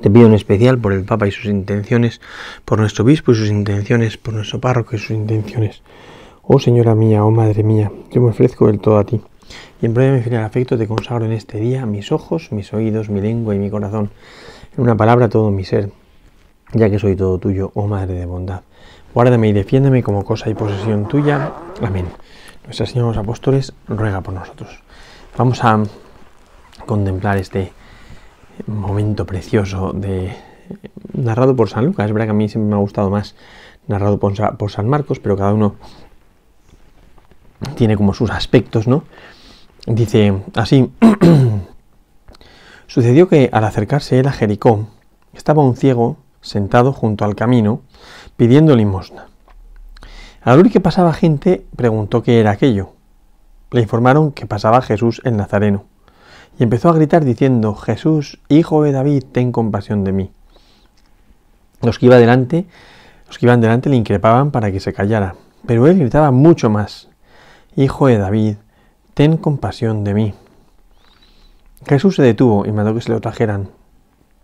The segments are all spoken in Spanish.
Te pido en especial por el Papa y sus intenciones, por nuestro obispo y sus intenciones, por nuestro párroco y sus intenciones. Oh Señora mía, oh Madre mía, yo me ofrezco del todo a ti. Y en de mi fiel afecto te consagro en este día mis ojos, mis oídos, mi lengua y mi corazón. En una palabra todo mi ser, ya que soy todo tuyo, oh Madre de bondad. Guárdame y defiéndeme como cosa y posesión tuya. Amén. Nuestra Señora los Apóstoles ruega por nosotros. Vamos a contemplar este momento precioso de narrado por San Lucas. Es verdad que a mí siempre me ha gustado más narrado por, San Marcos, pero cada uno tiene como sus aspectos, ¿no? Dice así, sucedió que al acercarse él a Jericó, estaba un ciego sentado junto al camino pidiendo limosna. Al oír que pasaba gente, preguntó qué era aquello. Le informaron que pasaba Jesús el Nazareno y empezó a gritar diciendo, Jesús, hijo de David, ten compasión de mí. Los que, iba delante, los que iban delante le increpaban para que se callara, pero él gritaba mucho más, Hijo de David, ten compasión de mí. Jesús se detuvo y mandó que se lo trajeran,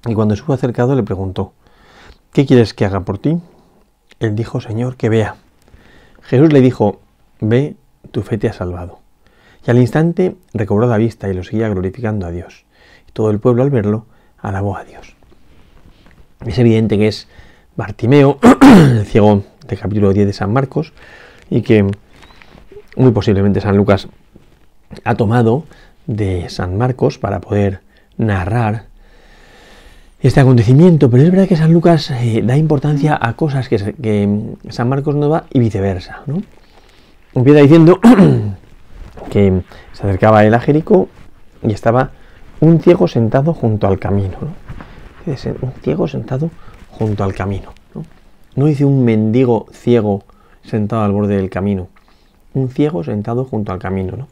y cuando estuvo acercado le preguntó, ¿qué quieres que haga por ti? Él dijo, Señor, que vea. Jesús le dijo, ve, tu fe te ha salvado. Y al instante recobró la vista y lo seguía glorificando a Dios. Y todo el pueblo al verlo alabó a Dios. Es evidente que es Bartimeo, el ciego del capítulo 10 de San Marcos, y que muy posiblemente San Lucas ha tomado de San Marcos para poder narrar este acontecimiento, pero es verdad que San Lucas eh, da importancia a cosas que, San Marcos no da y viceversa. ¿no? Empieza diciendo que se acercaba él a y estaba un ciego sentado junto al camino. ¿no? Un ciego sentado junto al camino. ¿no? dice un mendigo ciego sentado al borde del camino. Un ciego sentado junto al camino. No,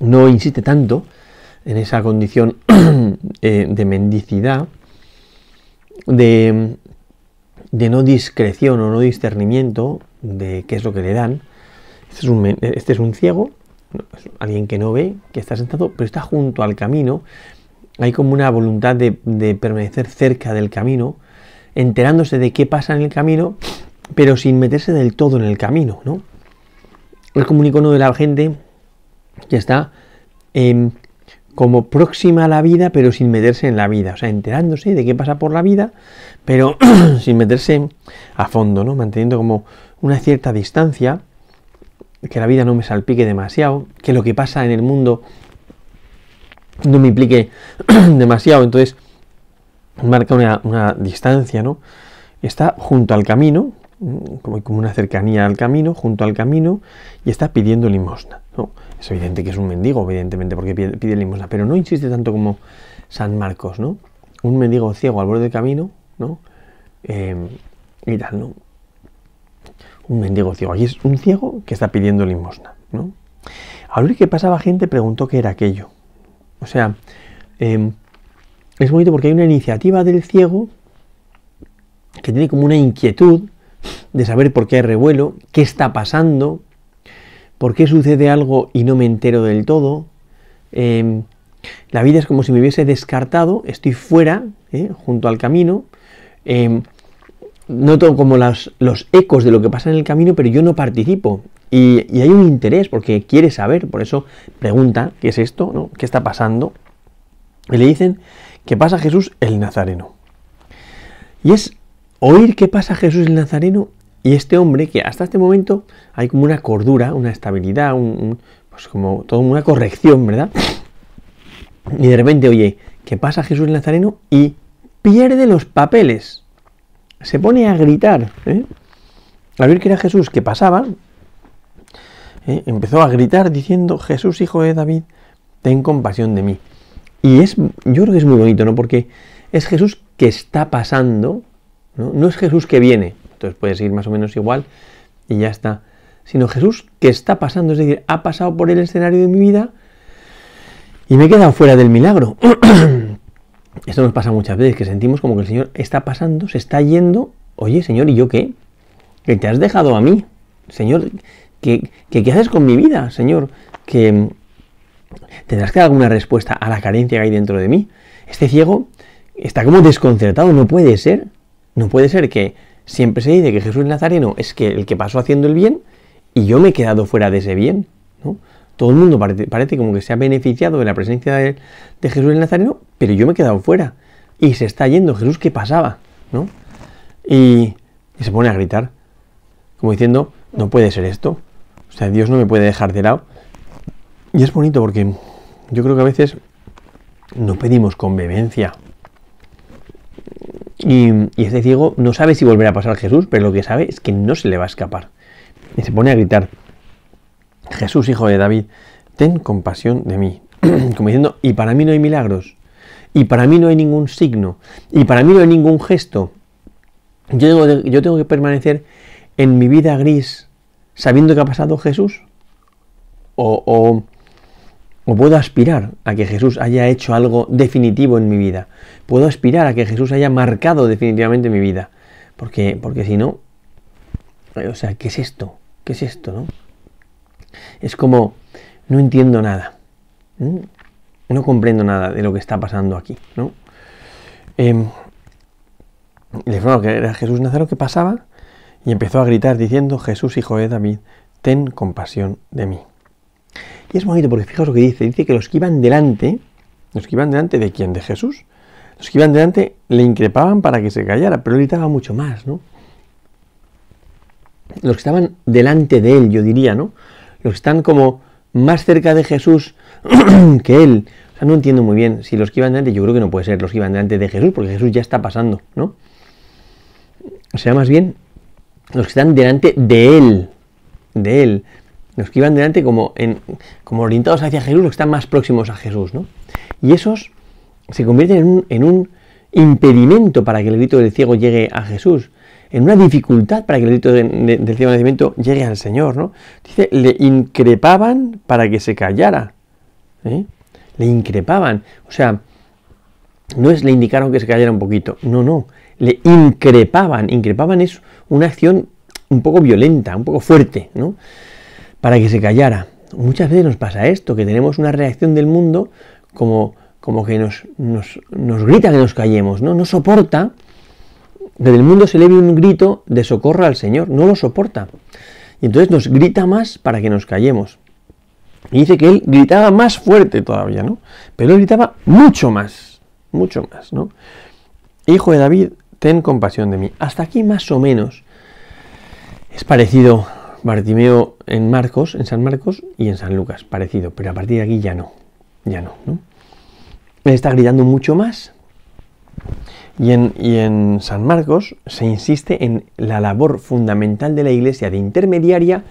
no insiste tanto en esa condición eh, de mendicidad, de, de no discreción o no discernimiento de qué es lo que le dan, este es un, este es un ciego, alguien que no ve, que está sentado, pero está junto al camino. Hay como una voluntad de, permanecer cerca del camino, enterándose de qué pasa en el camino, pero sin meterse del todo en el camino, ¿no? Es como un icono de la gente que está em, como próxima a la vida, pero sin meterse en la vida, o sea, enterándose de qué pasa por la vida, pero sin meterse a fondo, ¿no? Manteniendo como una cierta distancia que la vida no me salpique demasiado, que lo que pasa en el mundo no me implique demasiado, entonces marca una, distancia, ¿no? Está junto al camino, como, como una cercanía al camino, junto al camino, y está pidiendo limosna, ¿no? Es evidente que es un mendigo, evidentemente, porque pide, limosna, pero no insiste tanto como San Marcos, ¿no? Un mendigo ciego al borde del camino, ¿no? Eh, y tal, ¿no? Un mendigo ciego. Aquí es un ciego que está pidiendo limosna. ¿no? Al ver que pasaba gente, preguntó qué era aquello. O sea, em, es bonito porque hay una iniciativa del ciego que tiene como una inquietud de saber por qué hay revuelo, qué está pasando, por qué sucede algo y no me entero del todo. Em, la vida es como si me hubiese descartado, estoy fuera, ¿eh? junto al camino. Em, noto como los ecos de lo que pasa en el camino, pero yo no participo. Y, hay un interés porque quiere saber, por eso pregunta, ¿qué es esto? ¿no? ¿Qué está pasando? Y le dicen que pasa Jesús el Nazareno. Y es oír qué pasa Jesús el Nazareno y este hombre que hasta este momento hay como una cordura, una estabilidad, pues como toda una corrección, ¿verdad? Y de repente oye, ¿qué pasa Jesús el Nazareno? Y pierde los papeles se pone a gritar. ¿eh? A ver que era Jesús que pasaba, ¿eh? empezó a gritar diciendo, Jesús, hijo de David, ten compasión de mí. Y es, yo creo que es muy bonito, ¿no? Porque es Jesús que está pasando ¿no? no es Jesús que viene, entonces puede seguir más o menos igual y ya está, sino Jesús que está pasando, es decir, ha pasado por el escenario de mi vida y me he quedado fuera del milagro. Esto nos pasa muchas veces, que sentimos como que el Señor está pasando, se está yendo. Oye, Señor, ¿y yo qué? Que te has dejado a mí. Señor, ¿qué, qué, haces con mi vida? Señor, que tendrás que dar alguna respuesta a la carencia que hay dentro de mí. Este ciego está como desconcertado, no puede ser. No puede ser que siempre se dice que Jesús Nazareno es que el que pasó haciendo el bien y yo me he quedado fuera de ese bien. ¿no? Todo el mundo parece, como que se ha beneficiado de la presencia de, Jesús el Nazareno, pero yo me he quedado fuera. Y se está yendo Jesús, ¿qué pasaba? ¿No? Y, se pone a gritar, como diciendo, no puede ser esto. O sea, Dios no me puede dejar de lado. Y es bonito porque yo creo que a veces no pedimos con vehemencia. Y, y, este ciego no sabe si volverá a pasar Jesús, pero lo que sabe es que no se le va a escapar. Y se pone a gritar. Jesús, hijo de David, ten compasión de mí. Como diciendo, y para mí no hay milagros, y para mí no hay ningún signo, y para mí no hay ningún gesto. Yo tengo, que permanecer en mi vida gris sabiendo que ha pasado Jesús. O, o, o, puedo aspirar a que Jesús haya hecho algo definitivo en mi vida. Puedo aspirar a que Jesús haya marcado definitivamente mi vida. Porque, porque si no, o sea, ¿qué es esto? ¿Qué es esto, no? Es como, no entiendo nada. No comprendo nada de lo que está pasando aquí. ¿no? Eh, le que era Jesús Nazareno que pasaba y empezó a gritar diciendo, Jesús, hijo de David, ten compasión de mí. Y es bonito porque fijaos lo que dice. Dice que los que iban delante, los que iban delante de quién? De Jesús. Los que iban delante le increpaban para que se callara, pero gritaba mucho más, ¿no? Los que estaban delante de él, yo diría, ¿no? Los que están como más cerca de Jesús que él. O sea, no entiendo muy bien si los que iban delante, yo creo que no puede ser los que iban delante de Jesús, porque Jesús ya está pasando, ¿no? O sea, más bien los que están delante de él, de él. Los que iban delante como, en, como orientados hacia Jesús, los que están más próximos a Jesús, ¿no? Y esos se convierten en un, en un impedimento para que el grito del ciego llegue a Jesús en una dificultad para que el grito del cielo nacimiento llegue al Señor, ¿no? Dice, le increpaban para que se callara. ¿eh? Le increpaban. O sea, no es le indicaron que se callara un poquito. No, no. Le increpaban. Increpaban es una acción un poco violenta, un poco fuerte, ¿no? Para que se callara. Muchas veces nos pasa esto, que tenemos una reacción del mundo como, como que nos, nos, nos grita que nos callemos, ¿no? No soporta desde el mundo se le ve un grito de socorro al Señor, no lo soporta. Y entonces nos grita más para que nos callemos. Y dice que él gritaba más fuerte todavía, ¿no? Pero él gritaba mucho más, mucho más, ¿no? Hijo de David, ten compasión de mí. Hasta aquí más o menos es parecido Bartimeo en Marcos, en San Marcos y en San Lucas, parecido, pero a partir de aquí ya no, ya no, ¿no? Él está gritando mucho más y en, San Marcos se insiste en la labor fundamental de la iglesia de intermediaria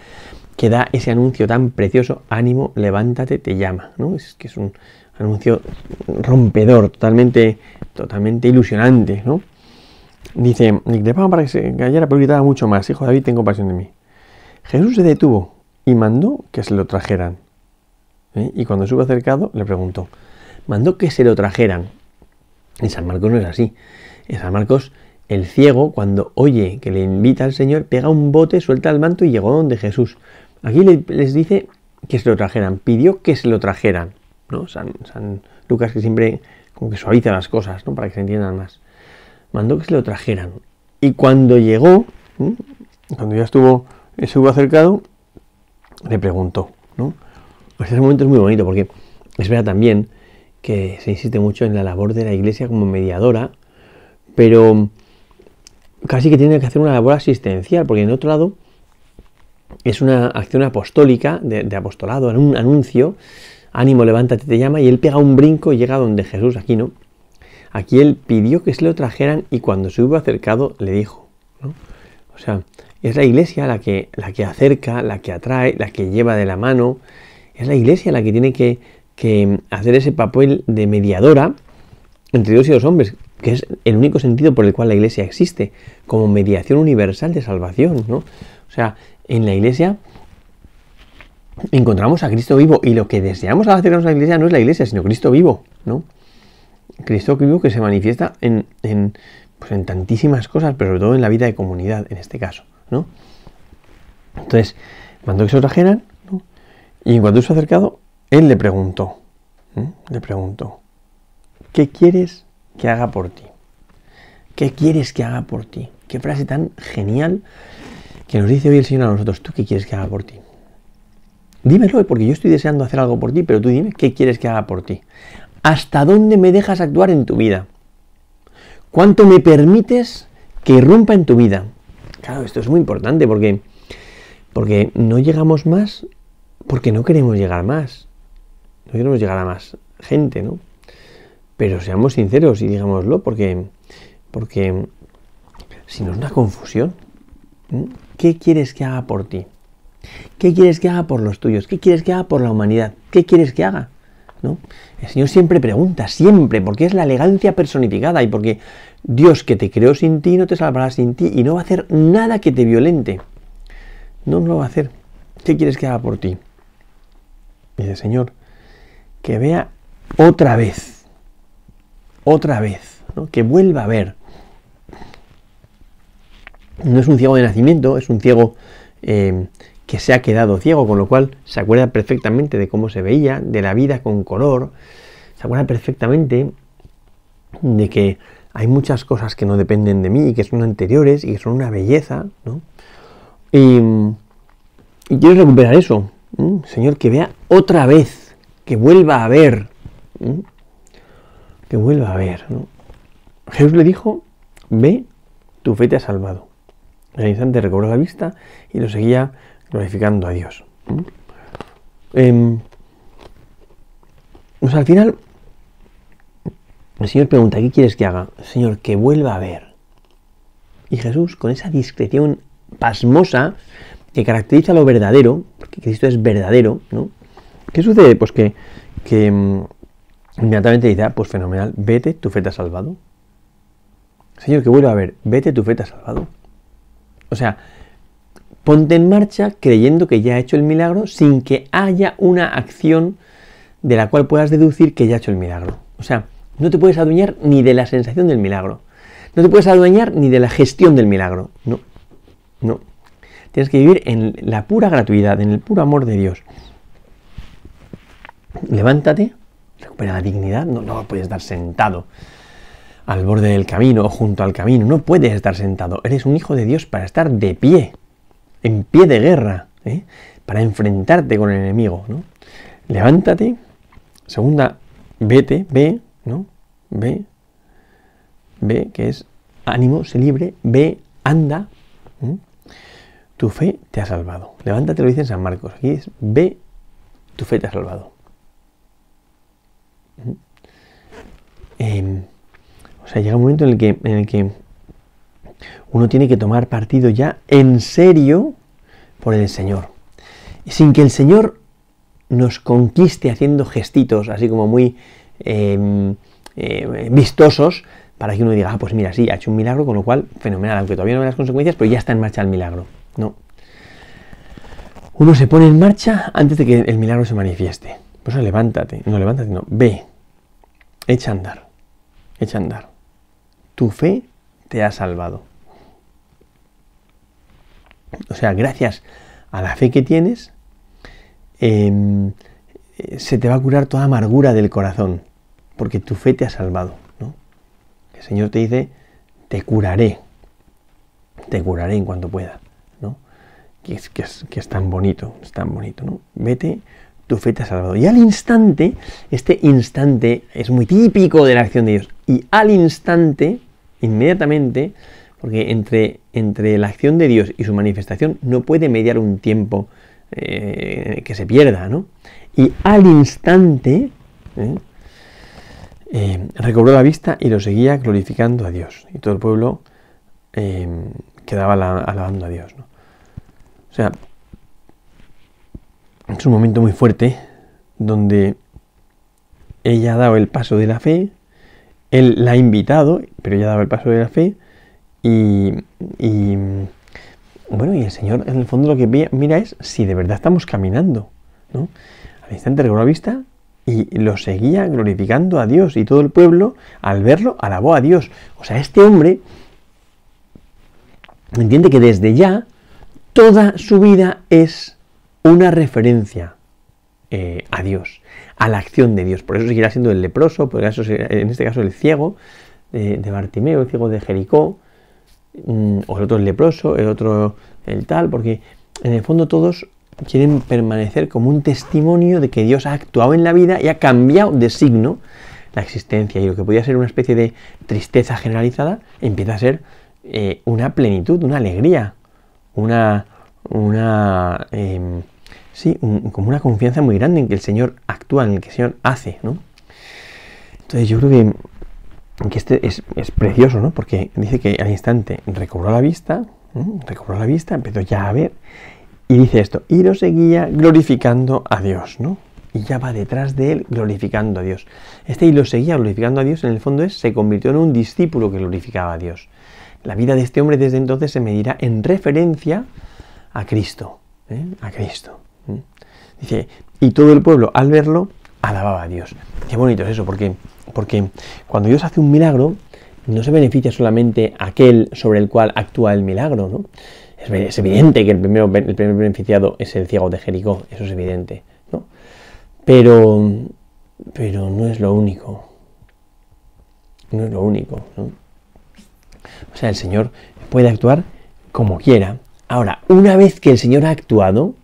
que da ese anuncio tan precioso, ánimo, levántate, te llama. ¿no? Es que es un anuncio rompedor, totalmente, totalmente ilusionante. ¿no? Dice, para que se callara, pero gritaba mucho más, hijo David, ten compasión de mí. Jesús se detuvo y mandó que se lo trajeran. ¿eh? Y cuando estuvo acercado, le preguntó, mandó que se lo trajeran. En San Marcos no es así. En San Marcos, el ciego, cuando oye que le invita al Señor, pega un bote, suelta el manto y llegó donde Jesús. Aquí les dice que se lo trajeran, pidió que se lo trajeran. ¿no? San, Lucas que siempre como que suaviza las cosas, ¿no? Para que se entiendan más. Mandó que se lo trajeran. Y cuando llegó, cuando ya estuvo, estuvo acercado, le preguntó, ¿no? Pues momento es muy bonito porque es verdad también que se insiste mucho en la labor de la iglesia como mediadora, pero casi que tiene que hacer una labor asistencial, porque en otro lado es una acción apostólica, de, apostolado, un anuncio, ánimo, levántate, te llama, y él pega un brinco y llega donde Jesús, aquí no. Aquí él pidió que se lo trajeran y cuando se hubo acercado le dijo. O sea, es la iglesia la que, la que acerca, la que atrae, la que lleva de la mano. Es la iglesia la que tiene que que hacer ese papel de mediadora entre Dios y los hombres. que es el único sentido por el cual la iglesia existe, como mediación universal de salvación, ¿no? O sea, en la iglesia encontramos a Cristo vivo y lo que deseamos al acercarnos a la iglesia no es la iglesia, sino Cristo vivo, ¿no? Cristo vivo que se manifiesta en, en, pues en tantísimas cosas, pero sobre todo en la vida de comunidad, en este caso, ¿no? Entonces, mandó que se lo trajeran, ¿no? y en cuanto se ha acercado, él le preguntó, le preguntó, ¿qué quieres que haga por ti? ¿Qué quieres que haga por ti? Qué frase tan genial que nos dice hoy el Señor a nosotros, ¿tú qué quieres que haga por ti? Dímelo, porque yo estoy deseando hacer algo por ti, pero tú dime, ¿qué quieres que haga por ti? ¿Hasta dónde me dejas actuar en tu vida? ¿Cuánto me permites que irrumpa en tu vida? Claro, esto es muy importante porque, porque no llegamos más porque no queremos llegar más. No queremos llegar a más gente, ¿no? Pero seamos sinceros y digámoslo porque, porque si no es una confusión, ¿qué quieres que haga por ti? ¿Qué quieres que haga por los tuyos? ¿Qué quieres que haga por la humanidad? ¿Qué quieres que haga? ¿No? El Señor siempre pregunta, siempre, porque es la elegancia personificada y porque Dios que te creó sin ti no te salvará sin ti y no va a hacer nada que te violente. No, no lo va a hacer. ¿Qué quieres que haga por ti? Dice, Señor, que vea otra vez, otra vez, que vuelva a ver. No es un ciego de nacimiento, es un ciego eh, que se ha quedado ciego, con lo cual se acuerda perfectamente de cómo se veía, de la vida con color, se acuerda perfectamente de que hay muchas cosas que no dependen de mí y que son anteriores y que son una belleza, ¿no? Y, quiero recuperar eso, Señor, que vea otra vez, que vuelva a ver, que vuelva a ver, ¿no? Jesús le dijo, ve, tu fe te ha salvado. El instante recobró la vista y lo seguía glorificando a Dios. Em, al final, el Señor pregunta, ¿qué quieres que haga? Señor, que vuelva a ver. Y Jesús, con esa discreción pasmosa que caracteriza lo verdadero, porque Cristo es verdadero, ¿no? ¿Qué sucede? Pues que, que em, inmediatamente dice, ah, pues fenomenal, vete, tu fe te ha salvado. Señor, que vuelva a ver, vete, tu fe te ha salvado. O sea, Ponte en marcha creyendo que ya ha hecho el milagro sin que haya una acción de la cual puedas deducir que ya ha hecho el milagro. O sea, no te puedes adueñar ni de la sensación del milagro. No te puedes adueñar ni de la gestión del milagro. No, no. Tienes que vivir en la pura gratuidad, en el puro amor de Dios. Levántate, recupera la dignidad. No, no puedes estar sentado al borde del camino o junto al camino. No puedes estar sentado. Eres un hijo de Dios para estar de pie en pie de guerra, ¿eh? para enfrentarte con el enemigo. ¿no? Levántate. Segunda, vete, ve, ¿no? Ve, ve, que es ánimo, se libre, ve, anda. Tu fe te ha salvado. Levántate, lo dice en San Marcos. Aquí es, ve, tu fe te ha salvado. Em, o sea, llega un momento en el que, uno tiene que tomar partido ya en serio por el Señor. Sin que el Señor nos conquiste haciendo gestitos así como muy em, eh, vistosos para que uno diga, ah, pues mira, sí, ha hecho un milagro, con lo cual, fenomenal, aunque todavía no ve las consecuencias, pero ya está en marcha el milagro. No. Uno se pone en marcha antes de que el milagro se manifieste. Pues levántate, no levántate, no, ve, echa a andar, echa a andar. Tu fe te ha salvado. O sea, gracias a la fe que tienes, em, se te va a curar toda amargura del corazón, porque tu fe te ha salvado. ¿no? El Señor te dice, te curaré, te curaré en cuanto pueda. ¿no? Que, es, que, es, tan bonito, es tan bonito. ¿no? Vete, tu fe te ha salvado. Y al instante, este instante es muy típico de la acción de Dios, y al instante, inmediatamente, porque entre, entre la acción de Dios y su manifestación no puede mediar un tiempo eh, que se pierda, ¿no? Y al instante ¿eh? Eh, recobró la vista y lo seguía glorificando a Dios. Y todo el pueblo quedaba alabando a Dios. ¿no? O sea, es un momento muy fuerte donde ella ha dado el paso de la fe él la ha invitado, pero ya daba el paso de la fe y, bueno, y el Señor en el fondo lo que mira es si de verdad estamos caminando, ¿no? Al instante recobró la vista y lo seguía glorificando a Dios y todo el pueblo al verlo alabó a Dios. O sea, este hombre entiende que desde ya toda su vida es una referencia eh, a Dios, a la acción de Dios. Por eso seguirá siendo el leproso, por eso en este caso el ciego de, Bartimeo, el ciego de Jericó, Mm, o el otro el leproso, el otro el tal, porque en el fondo todos quieren permanecer como un testimonio de que Dios ha actuado en la vida y ha cambiado de signo la existencia y lo que podía ser una especie de tristeza generalizada empieza a ser eh, una plenitud, una alegría, una, una em, sí, como una confianza muy grande en que el Señor actúa, en el que el Señor hace, ¿no? Entonces yo creo que que este es, precioso, ¿no? Porque dice que al instante recobró la vista, recobró la vista, empezó ya a ver, y dice esto, y lo seguía glorificando a Dios, ¿no? Y ya va detrás de él glorificando a Dios. Este y lo seguía glorificando a Dios, en el fondo es, se convirtió en un discípulo que glorificaba a Dios. La vida de este hombre desde entonces se medirá en referencia a Cristo, ¿eh? a Cristo. Dice, y todo el pueblo al verlo alababa a Dios. Qué bonito es eso, porque porque cuando Dios hace un milagro, no se beneficia solamente aquel sobre el cual actúa el milagro, ¿no? Es, evidente que el, primero, el primer beneficiado es el ciego de Jericó, eso es evidente, ¿no? Pero, pero no es lo único. No es lo único, ¿no? O sea, el Señor puede actuar como quiera. Ahora, una vez que el Señor ha actuado,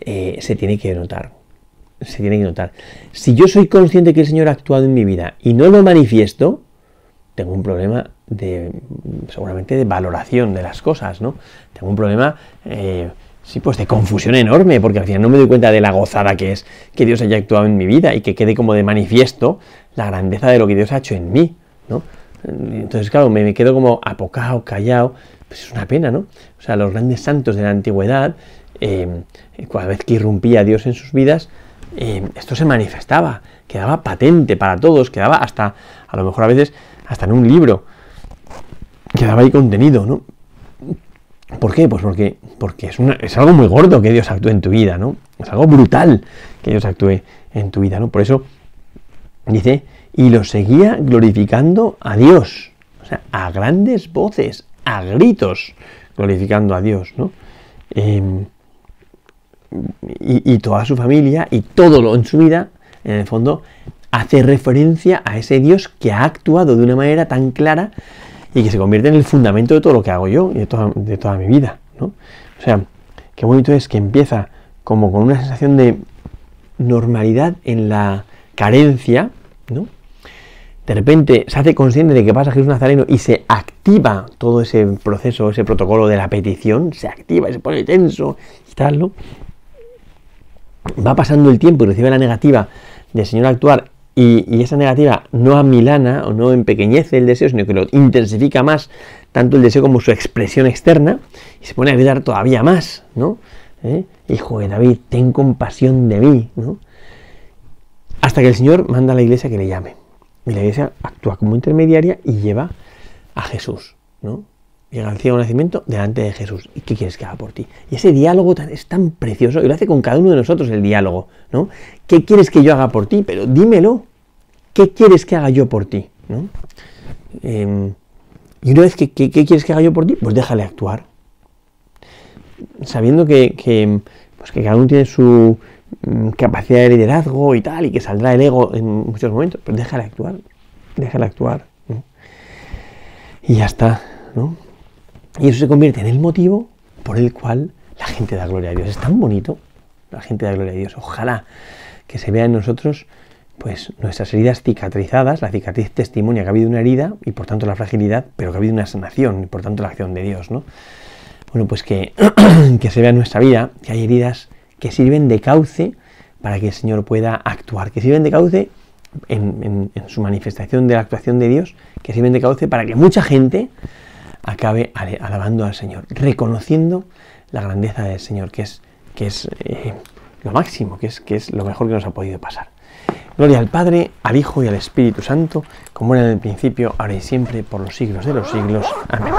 eh, se tiene que notar se tiene que notar. Si yo soy consciente que el Señor ha actuado en mi vida y no lo manifiesto, tengo un problema de, seguramente, de valoración de las cosas, ¿no? Tengo un problema, eh, sí, pues de confusión enorme, porque al final no me doy cuenta de la gozada que es que Dios haya actuado en mi vida y que quede como de manifiesto la grandeza de lo que Dios ha hecho en mí, ¿no? Entonces, claro, me, quedo como apocado, callado, pues es una pena, ¿no? O sea, los grandes santos de la antigüedad, eh, cada vez que irrumpía Dios en sus vidas, esto se manifestaba, quedaba patente para todos, quedaba hasta, a lo mejor a veces, hasta en un libro, quedaba ahí contenido, ¿no? ¿Por qué? Pues porque, porque es, es algo muy gordo que Dios actúe en tu vida, ¿no? Es algo brutal que Dios actúe en tu vida, ¿no? Por eso dice, y lo seguía glorificando a Dios, o sea, a grandes voces, a gritos, glorificando a Dios, ¿no? Em, y, toda su familia y todo lo en su vida, en el fondo, hace referencia a ese Dios que ha actuado de una manera tan clara y que se convierte en el fundamento de todo lo que hago yo y de toda, de toda mi vida. ¿no? O sea, qué bonito es que empieza como con una sensación de normalidad en la carencia. De repente se hace consciente de que pasa Jesús Nazareno y se activa todo ese proceso, ese protocolo de la petición, se activa, se pone tenso y tal, ¿no? va pasando el tiempo y recibe la negativa del Señor actuar y, esa negativa no amilana o no empequeñece el deseo, sino que lo intensifica más, tanto el deseo como su expresión externa, y se pone a gritar todavía más, ¿no? ¿Eh? Hijo de David, ten compasión de mí, ¿no? Hasta que el Señor manda a la iglesia que le llame. Y la iglesia actúa como intermediaria y lleva a Jesús, ¿no? llega al ciego nacimiento delante de Jesús. ¿Y qué quieres que haga por ti? Y ese diálogo es tan precioso y lo hace con cada uno de nosotros el diálogo, ¿no? ¿Qué quieres que yo haga por ti? Pero dímelo. ¿Qué quieres que haga yo por ti? ¿no? Em, y una vez que, ¿qué quieres que haga yo por ti? Pues déjale actuar. Sabiendo que, pues que cada uno tiene su capacidad de liderazgo y tal, y que saldrá el ego en muchos momentos, pues déjale actuar. Déjale actuar. Y ya está, ¿no? Y eso se convierte en el motivo por el cual la gente da gloria a Dios. Es tan bonito, la gente da gloria a Dios. Ojalá que se vea en nosotros pues nuestras heridas cicatrizadas, la cicatriz testimonia que ha habido una herida y por tanto la fragilidad, pero que ha habido una sanación y por tanto la acción de Dios, ¿no? Bueno, pues que, que se vea en nuestra vida que hay heridas que sirven de cauce para que el Señor pueda actuar, que sirven de cauce en, su manifestación de la actuación de Dios, que sirven de cauce para que mucha gente acabe alabando al Señor, reconociendo la grandeza del Señor, que es, que es eh, lo máximo, que es, que es lo mejor que nos ha podido pasar. Gloria al Padre, al Hijo y al Espíritu Santo, como era en el principio, ahora y siempre, por los siglos de los siglos. Amén.